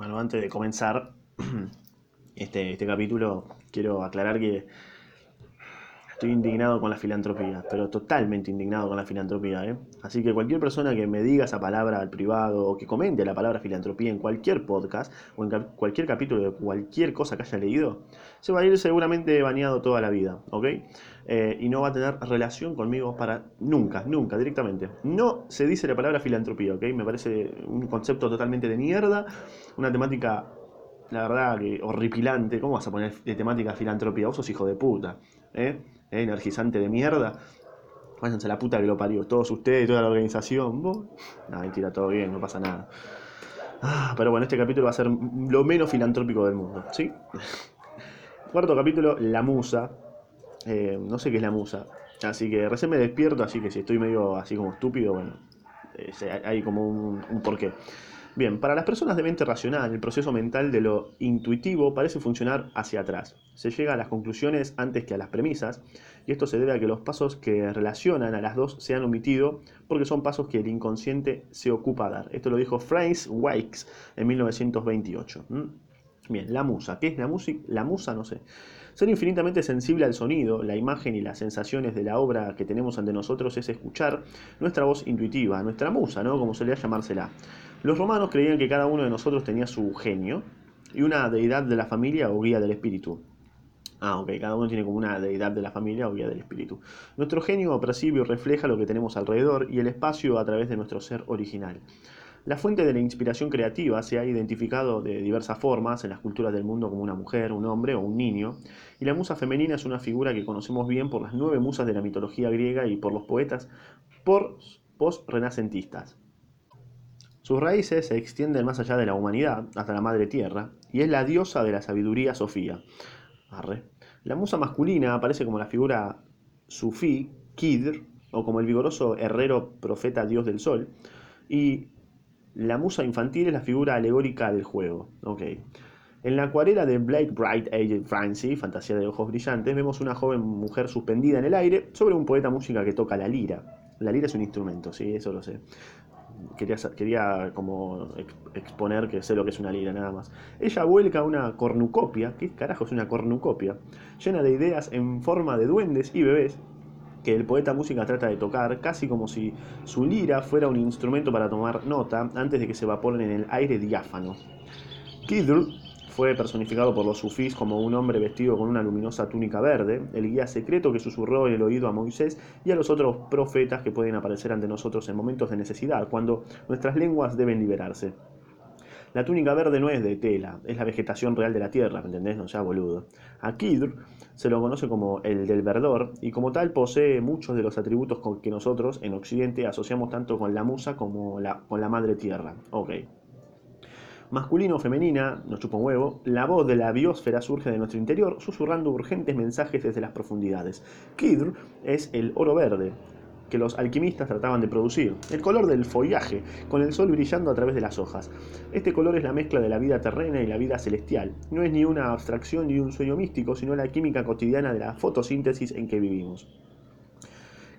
Bueno, antes de comenzar este, este capítulo, quiero aclarar que estoy indignado con la filantropía, pero totalmente indignado con la filantropía. ¿eh? Así que cualquier persona que me diga esa palabra al privado o que comente la palabra filantropía en cualquier podcast o en cualquier capítulo de cualquier cosa que haya leído, se va a ir seguramente bañado toda la vida, ¿ok? Eh, y no va a tener relación conmigo para nunca, nunca, directamente. No se dice la palabra filantropía, ¿ok? Me parece un concepto totalmente de mierda, una temática la verdad que horripilante. ¿Cómo vas a poner de temática filantropía? Vos sos hijo de puta. ¿eh? ¿Eh? energizante de mierda. Váyanse a la puta que lo parió. Todos ustedes, toda la organización. ¿Vos? No, mentira, todo bien, no pasa nada. Ah, pero bueno, este capítulo va a ser lo menos filantrópico del mundo. ¿Sí? Cuarto capítulo, La Musa. Eh, no sé qué es la musa. Así que recién me despierto, así que si estoy medio así como estúpido, bueno, eh, hay como un, un porqué. Bien, para las personas de mente racional, el proceso mental de lo intuitivo parece funcionar hacia atrás. Se llega a las conclusiones antes que a las premisas, y esto se debe a que los pasos que relacionan a las dos se han omitido porque son pasos que el inconsciente se ocupa a dar. Esto lo dijo Franz Wakes en 1928. ¿Mm? Bien, la musa. ¿Qué es la música? La musa, no sé. Ser infinitamente sensible al sonido, la imagen y las sensaciones de la obra que tenemos ante nosotros es escuchar nuestra voz intuitiva, nuestra musa, ¿no? Como solía llamársela. Los romanos creían que cada uno de nosotros tenía su genio y una deidad de la familia o guía del espíritu. Ah, ok, cada uno tiene como una deidad de la familia o guía del espíritu. Nuestro genio y refleja lo que tenemos alrededor y el espacio a través de nuestro ser original. La fuente de la inspiración creativa se ha identificado de diversas formas en las culturas del mundo como una mujer, un hombre o un niño, y la musa femenina es una figura que conocemos bien por las nueve musas de la mitología griega y por los poetas post-renacentistas. Sus raíces se extienden más allá de la humanidad, hasta la madre tierra, y es la diosa de la sabiduría Sofía. La musa masculina aparece como la figura sufí, Kidr, o como el vigoroso herrero profeta dios del sol, y la musa infantil es la figura alegórica del juego. En la acuarela de Blake Bright Aged Francie, Fantasía de Ojos Brillantes, vemos una joven mujer suspendida en el aire sobre un poeta música que toca la lira. La lira es un instrumento, sí, eso lo sé quería, quería como exponer que sé lo que es una lira nada más. Ella vuelca una cornucopia, ¿qué carajo es una cornucopia? Llena de ideas en forma de duendes y bebés que el poeta música trata de tocar, casi como si su lira fuera un instrumento para tomar nota antes de que se evaporen en el aire diáfano. Kidr fue personificado por los sufís como un hombre vestido con una luminosa túnica verde, el guía secreto que susurró en el oído a Moisés y a los otros profetas que pueden aparecer ante nosotros en momentos de necesidad, cuando nuestras lenguas deben liberarse. La túnica verde no es de tela, es la vegetación real de la tierra, ¿me entendés? No sea boludo. A Kidr se lo conoce como el del verdor y como tal posee muchos de los atributos con que nosotros en Occidente asociamos tanto con la musa como la, con la madre tierra. Ok masculino o femenina, nos chupa un huevo, la voz de la biosfera surge de nuestro interior, susurrando urgentes mensajes desde las profundidades. Kidr es el oro verde que los alquimistas trataban de producir, el color del follaje, con el sol brillando a través de las hojas. Este color es la mezcla de la vida terrena y la vida celestial. No es ni una abstracción ni un sueño místico, sino la química cotidiana de la fotosíntesis en que vivimos.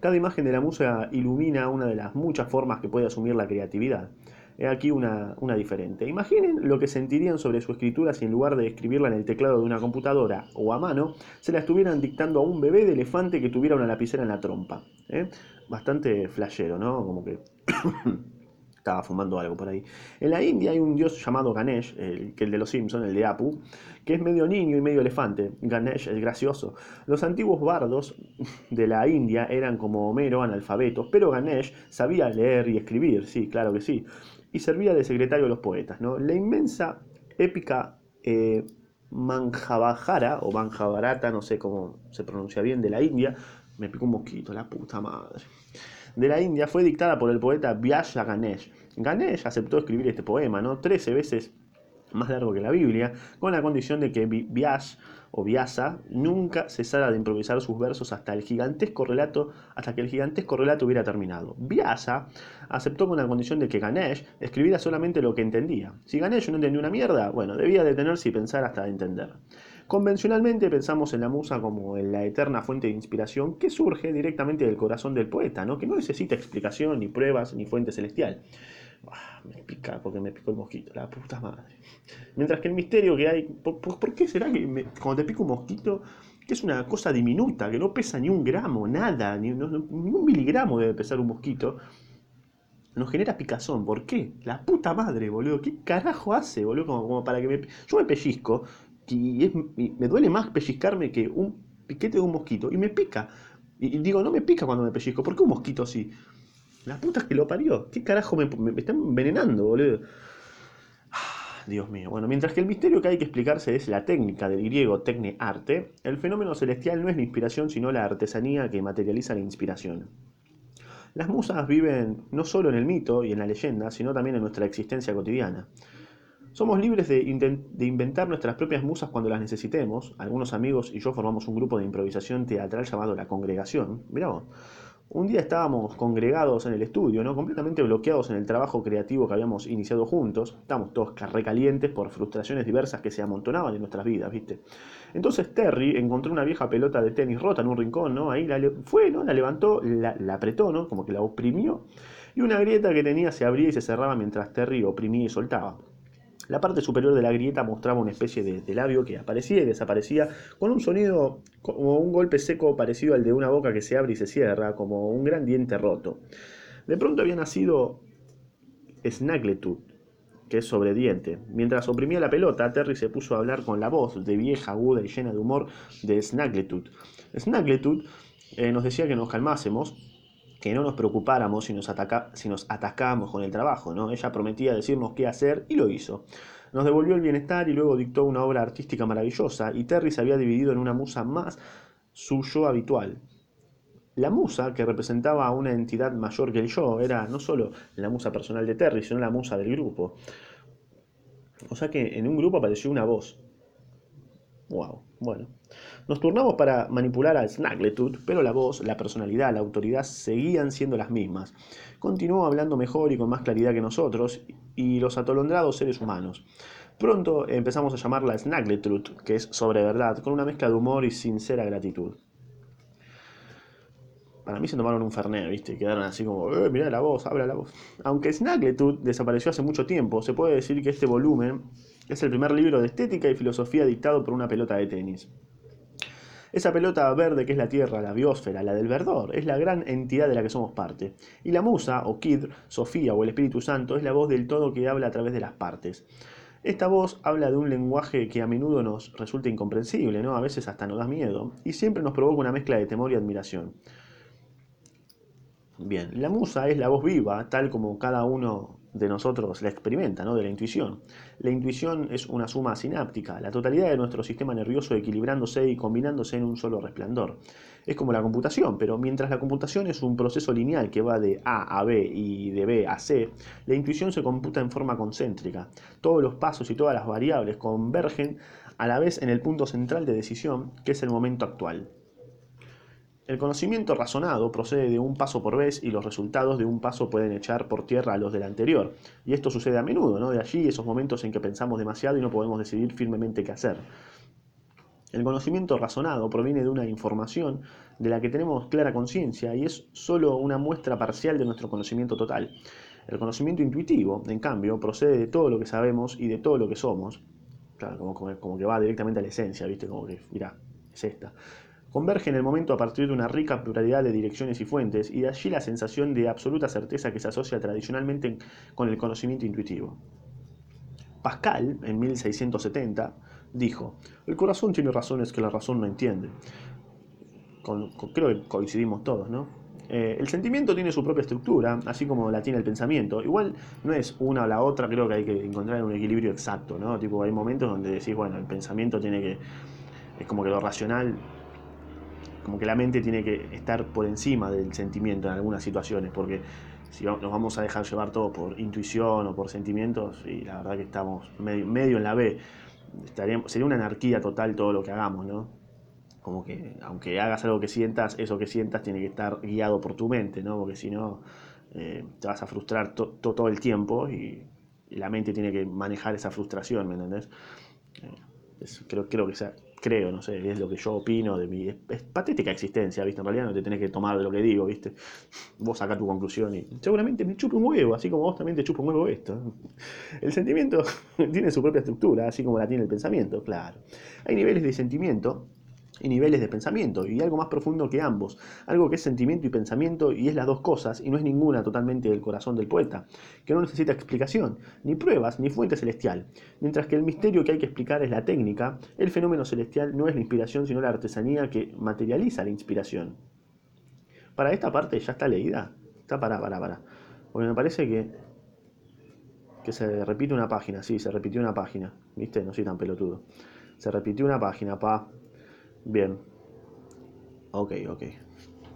Cada imagen de la musa ilumina una de las muchas formas que puede asumir la creatividad. He aquí una, una, diferente. Imaginen lo que sentirían sobre su escritura si en lugar de escribirla en el teclado de una computadora o a mano, se la estuvieran dictando a un bebé de elefante que tuviera una lapicera en la trompa. ¿eh? Bastante flashero, ¿no? Como que estaba fumando algo por ahí. En la India hay un dios llamado Ganesh, el, que el de los Simpsons, el de Apu, que es medio niño y medio elefante. Ganesh es gracioso. Los antiguos bardos de la India eran como Homero, analfabetos, pero Ganesh sabía leer y escribir, sí, claro que sí y servía de secretario de los poetas. ¿no? La inmensa épica eh, Manjabajara, o Manjabarata, no sé cómo se pronuncia bien, de la India, me picó un mosquito, la puta madre, de la India fue dictada por el poeta Vyasa Ganesh. Ganesh aceptó escribir este poema, ¿no? Trece veces más largo que la Biblia, con la condición de que Vyas o Vyasa nunca cesara de improvisar sus versos hasta el gigantesco relato, hasta que el gigantesco relato hubiera terminado. Vyasa aceptó con la condición de que Ganesh escribiera solamente lo que entendía. Si Ganesh no entendía una mierda, bueno, debía detenerse y pensar hasta entender. Convencionalmente pensamos en la musa como en la eterna fuente de inspiración que surge directamente del corazón del poeta, ¿no? que no necesita explicación, ni pruebas, ni fuente celestial. Ah, me pica porque me picó el mosquito, la puta madre. Mientras que el misterio que hay, ¿por, qué será que cuando te pica un mosquito, que es una cosa diminuta, que no pesa ni un gramo, nada, ni, un miligramo debe pesar un mosquito, nos genera picazón? ¿Por qué? La puta madre, boludo, ¿qué carajo hace, boludo? Como, para que me... Yo me pellizco y, me duele más pellizcarme que un piquete de un mosquito y me pica. Y, digo, no me pica cuando me pellizco, ¿por qué un mosquito así? La puta que lo parió. ¿Qué carajo me, me, están envenenando, boludo? Ah, Dios mío. Bueno, mientras que el misterio que hay que explicarse es la técnica del griego tecne arte, el fenómeno celestial no es la inspiración, sino la artesanía que materializa la inspiración. Las musas viven no solo en el mito y en la leyenda, sino también en nuestra existencia cotidiana. Somos libres de, inventar nuestras propias musas cuando las necesitemos. Algunos amigos y yo formamos un grupo de improvisación teatral llamado La Congregación. Mirá un día estábamos congregados en el estudio, ¿no? completamente bloqueados en el trabajo creativo que habíamos iniciado juntos. Estábamos todos recalientes por frustraciones diversas que se amontonaban en nuestras vidas, ¿viste? Entonces Terry encontró una vieja pelota de tenis rota en un rincón, ¿no? Ahí la fue, ¿no? La levantó, la, apretó, ¿no? Como que la oprimió. Y una grieta que tenía se abría y se cerraba mientras Terry oprimía y soltaba. La parte superior de la grieta mostraba una especie de, labio que aparecía y desaparecía con un sonido como un golpe seco parecido al de una boca que se abre y se cierra, como un gran diente roto. De pronto había nacido Snaggletooth, que es sobrediente. Mientras oprimía la pelota, Terry se puso a hablar con la voz de vieja, aguda y llena de humor de Snaggletooth. Snaggletooth eh, nos decía que nos calmásemos que no nos preocupáramos si nos, ataca, si nos atacábamos con el trabajo. ¿no? Ella prometía decirnos qué hacer y lo hizo. Nos devolvió el bienestar y luego dictó una obra artística maravillosa y Terry se había dividido en una musa más suyo habitual. La musa, que representaba a una entidad mayor que el yo, era no solo la musa personal de Terry, sino la musa del grupo. O sea que en un grupo apareció una voz. Wow, bueno. Nos turnamos para manipular al Snaggletooth, pero la voz, la personalidad, la autoridad seguían siendo las mismas. Continuó hablando mejor y con más claridad que nosotros y los atolondrados seres humanos. Pronto empezamos a llamarla Snaggletooth, que es sobre verdad, con una mezcla de humor y sincera gratitud. Para mí se tomaron un fernet, ¿viste? Quedaron así como, eh, mirá la voz, habla la voz. Aunque Snaggletooth desapareció hace mucho tiempo, se puede decir que este volumen es el primer libro de estética y filosofía dictado por una pelota de tenis. Esa pelota verde que es la Tierra, la biosfera, la del verdor, es la gran entidad de la que somos parte. Y la musa, o Kid, Sofía o el Espíritu Santo, es la voz del todo que habla a través de las partes. Esta voz habla de un lenguaje que a menudo nos resulta incomprensible, ¿no? A veces hasta nos da miedo, y siempre nos provoca una mezcla de temor y admiración. Bien, la musa es la voz viva, tal como cada uno de nosotros la experimenta, ¿no? de la intuición. La intuición es una suma sináptica, la totalidad de nuestro sistema nervioso equilibrándose y combinándose en un solo resplandor. Es como la computación, pero mientras la computación es un proceso lineal que va de A a B y de B a C, la intuición se computa en forma concéntrica. Todos los pasos y todas las variables convergen a la vez en el punto central de decisión, que es el momento actual. El conocimiento razonado procede de un paso por vez y los resultados de un paso pueden echar por tierra a los del anterior. Y esto sucede a menudo, ¿no? De allí esos momentos en que pensamos demasiado y no podemos decidir firmemente qué hacer. El conocimiento razonado proviene de una información de la que tenemos clara conciencia y es solo una muestra parcial de nuestro conocimiento total. El conocimiento intuitivo, en cambio, procede de todo lo que sabemos y de todo lo que somos. Claro, como, que va directamente a la esencia, ¿viste? Como que, mira, es esta converge en el momento a partir de una rica pluralidad de direcciones y fuentes, y de allí la sensación de absoluta certeza que se asocia tradicionalmente con el conocimiento intuitivo. Pascal, en 1670, dijo, el corazón tiene razones que la razón no entiende. creo que coincidimos todos, ¿no? Eh, el sentimiento tiene su propia estructura, así como la tiene el pensamiento. Igual no es una o la otra, creo que hay que encontrar un equilibrio exacto, ¿no? Tipo, hay momentos donde decís, bueno, el pensamiento tiene que... Es como que lo racional como que la mente tiene que estar por encima del sentimiento en algunas situaciones, porque si nos vamos a dejar llevar todo por intuición o por sentimientos, y la verdad que estamos medio, en la B, sería una anarquía total todo lo que hagamos, ¿no? Como que aunque hagas algo que sientas, eso que sientas tiene que estar guiado por tu mente, ¿no? Porque si no, eh, te vas a frustrar todo el tiempo y, la mente tiene que manejar esa frustración, ¿me entendés? Eh, creo, creo que sea creo, no sé, es lo que yo opino de mi es patética existencia, ¿viste? En realidad no te tenés que tomar de lo que digo, ¿viste? Vos sacás tu conclusión y seguramente me chupa un huevo, así como vos también te chupa un huevo esto. El sentimiento tiene su propia estructura, así como la tiene el pensamiento, claro. Hay niveles de sentimiento y niveles de pensamiento, y algo más profundo que ambos, algo que es sentimiento y pensamiento y es las dos cosas, y no es ninguna totalmente del corazón del poeta, que no necesita explicación, ni pruebas, ni fuente celestial. Mientras que el misterio que hay que explicar es la técnica, el fenómeno celestial no es la inspiración, sino la artesanía que materializa la inspiración. Para esta parte ya está leída, está para, para, para. Porque me parece que, que se repite una página, sí, se repitió una página, ¿viste? No soy tan pelotudo. Se repitió una página, pa. Bien. Ok, ok.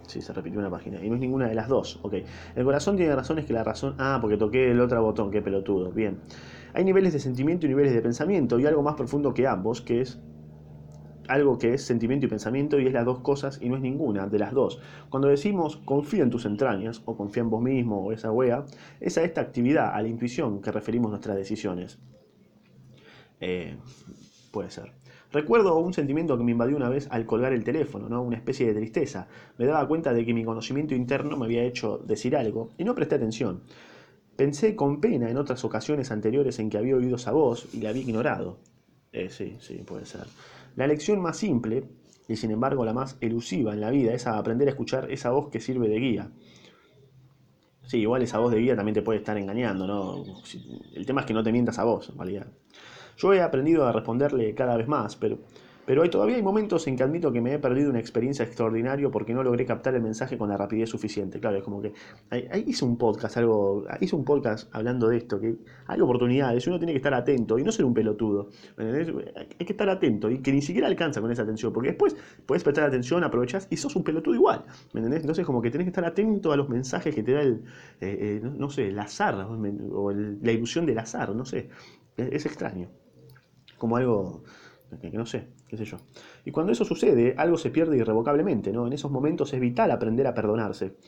Sí, se repitió una página. Y no es ninguna de las dos. Ok. El corazón tiene razones que la razón. Ah, porque toqué el otro botón. Qué pelotudo. Bien. Hay niveles de sentimiento y niveles de pensamiento. Y algo más profundo que ambos, que es algo que es sentimiento y pensamiento y es las dos cosas y no es ninguna de las dos. Cuando decimos confía en tus entrañas o confía en vos mismo o esa wea, es a esta actividad, a la intuición que referimos nuestras decisiones. Eh, puede ser. Recuerdo un sentimiento que me invadió una vez al colgar el teléfono, ¿no? una especie de tristeza. Me daba cuenta de que mi conocimiento interno me había hecho decir algo y no presté atención. Pensé con pena en otras ocasiones anteriores en que había oído esa voz y la había ignorado. Eh, sí, sí, puede ser. La lección más simple, y sin embargo la más elusiva en la vida, es aprender a escuchar esa voz que sirve de guía. Sí, igual esa voz de guía también te puede estar engañando, ¿no? El tema es que no te mientas a vos, en realidad. Yo he aprendido a responderle cada vez más, pero, pero hay, todavía hay momentos en que admito que me he perdido una experiencia extraordinaria porque no logré captar el mensaje con la rapidez suficiente. Claro, es como que ahí, hice un podcast, algo, hice un podcast hablando de esto, que hay oportunidades, uno tiene que estar atento y no ser un pelotudo. Hay que estar atento y que ni siquiera alcanza con esa atención, porque después puedes prestar atención, aprovechas y sos un pelotudo igual. ¿Me entendés? Entonces como que tenés que estar atento a los mensajes que te da el, eh, eh, no, sé, el azar o la ilusión del azar, no sé. es extraño como algo que, no sé, qué sé yo. Y cuando eso sucede, algo se pierde irrevocablemente, ¿no? En esos momentos es vital aprender a perdonarse.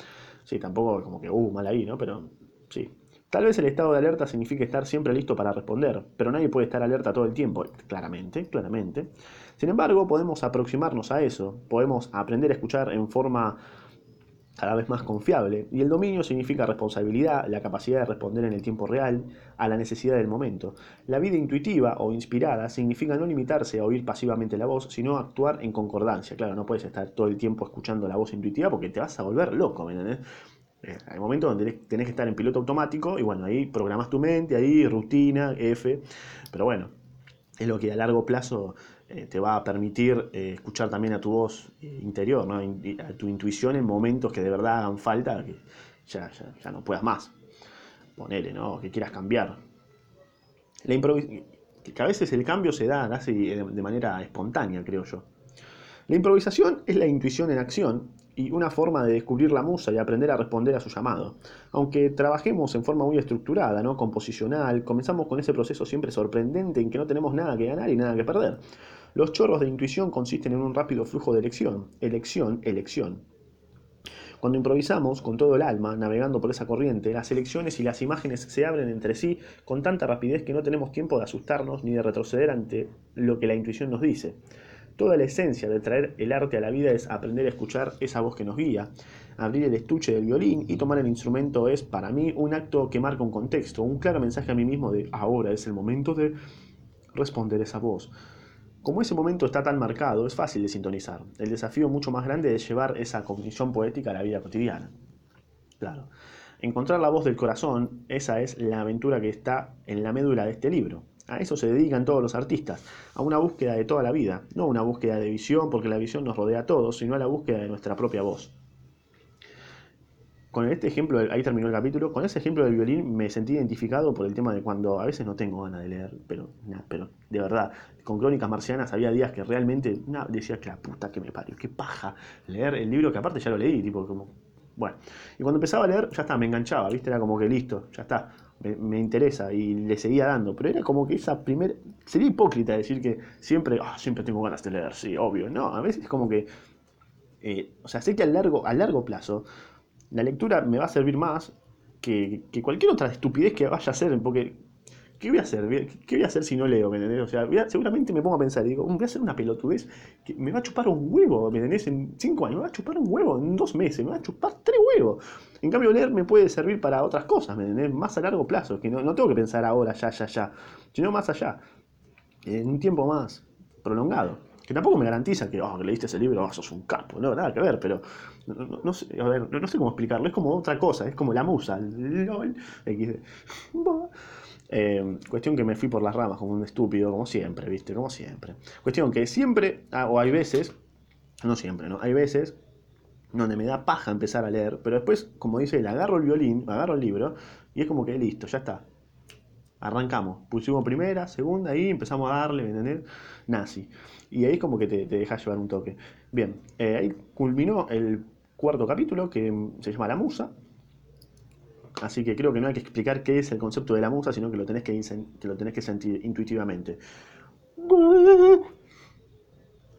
Sí, tampoco como que, uh, mal ahí, ¿no? Pero sí. Tal vez el estado de alerta signifique estar siempre listo para responder, pero nadie puede estar alerta todo el tiempo, claramente, claramente. Sin embargo, podemos aproximarnos a eso, podemos aprender a escuchar en forma cada vez más confiable, y el dominio significa responsabilidad, la capacidad de responder en el tiempo real a la necesidad del momento. La vida intuitiva o inspirada significa no limitarse a oír pasivamente la voz, sino actuar en concordancia. Claro, no puedes estar todo el tiempo escuchando la voz intuitiva porque te vas a volver loco, ¿me eh, hay momentos donde tenés que estar en piloto automático y bueno, ahí programas tu mente, ahí rutina, F, pero bueno, es lo que a largo plazo eh, te va a permitir eh, escuchar también a tu voz eh, interior, a tu intuición en momentos que de verdad hagan falta, que ya, ya, no puedas más. Ponele, ¿no? que quieras cambiar. La que a veces el cambio se da de manera espontánea, creo yo. La improvisación es la intuición en acción y una forma de descubrir la musa y aprender a responder a su llamado. Aunque trabajemos en forma muy estructurada, ¿no? composicional, comenzamos con ese proceso siempre sorprendente en que no tenemos nada que ganar y nada que perder. Los chorros de intuición consisten en un rápido flujo de elección, elección, elección. Cuando improvisamos con todo el alma, navegando por esa corriente, las elecciones y las imágenes se abren entre sí con tanta rapidez que no tenemos tiempo de asustarnos ni de retroceder ante lo que la intuición nos dice. Toda la esencia de traer el arte a la vida es aprender a escuchar esa voz que nos guía. Abrir el estuche del violín y tomar el instrumento es para mí un acto que marca un contexto, un claro mensaje a mí mismo de ahora es el momento de responder esa voz. Como ese momento está tan marcado, es fácil de sintonizar. El desafío mucho más grande es llevar esa cognición poética a la vida cotidiana. Claro. Encontrar la voz del corazón, esa es la aventura que está en la médula de este libro. A eso se dedican todos los artistas, a una búsqueda de toda la vida, no una búsqueda de visión, porque la visión nos rodea a todos, sino a la búsqueda de nuestra propia voz con este ejemplo, ahí terminó el capítulo, con ese ejemplo del violín me sentí identificado por el tema de cuando a veces no tengo ganas de leer, pero, pero de verdad, con Crónicas Marcianas había días que realmente decía que la puta que me parió, qué paja leer el libro que aparte ya lo leí, tipo como, bueno, y cuando empezaba a leer ya está, me enganchaba, viste, era como que listo, ya está, me, interesa y le seguía dando, pero era como que esa primera, sería hipócrita decir que siempre, ah, siempre tengo ganas de leer, sí, obvio, no, a veces es como que, eh, o sea, sé que a largo, a largo plazo, la lectura me va a servir más que, cualquier otra estupidez que vaya a hacer, porque ¿qué voy a hacer? ¿Qué voy a hacer si no leo? ¿Me O sea, seguramente me pongo a pensar y digo, voy a hacer una pelotudez que me va a chupar un huevo, ¿me entendés? En cinco años, me va a chupar un huevo, en dos meses, me va a chupar tres huevos. En cambio, leer me puede servir para otras cosas, ¿me entendés? Más a largo plazo, que no tengo que pensar ahora, ya, ya, ya, sino más allá, en un tiempo más prolongado. Que tampoco me garantiza que, oh, leíste ese libro, oh, sos un capo, no, nada que ver, pero no, sé, a ver, no, sé cómo explicarlo, es como otra cosa, es como la musa, LOL, eh, cuestión que me fui por las ramas como un estúpido, como siempre, ¿viste? Como siempre. Cuestión que siempre, ah, o hay veces, no siempre, ¿no? Hay veces donde me da paja empezar a leer, pero después, como dice él, agarro el violín, agarro el libro, y es como que listo, ya está. Arrancamos. Pusimos primera, segunda, y empezamos a darle, ¿me entendés? Nazi. Y ahí es como que te, te llevar un toque. Bien, eh, ahí culminó el cuarto capítulo que se llama La Musa. Así que creo que no hay que explicar qué es el concepto de la musa, sino que lo tenés que, que, lo tenés que sentir intuitivamente.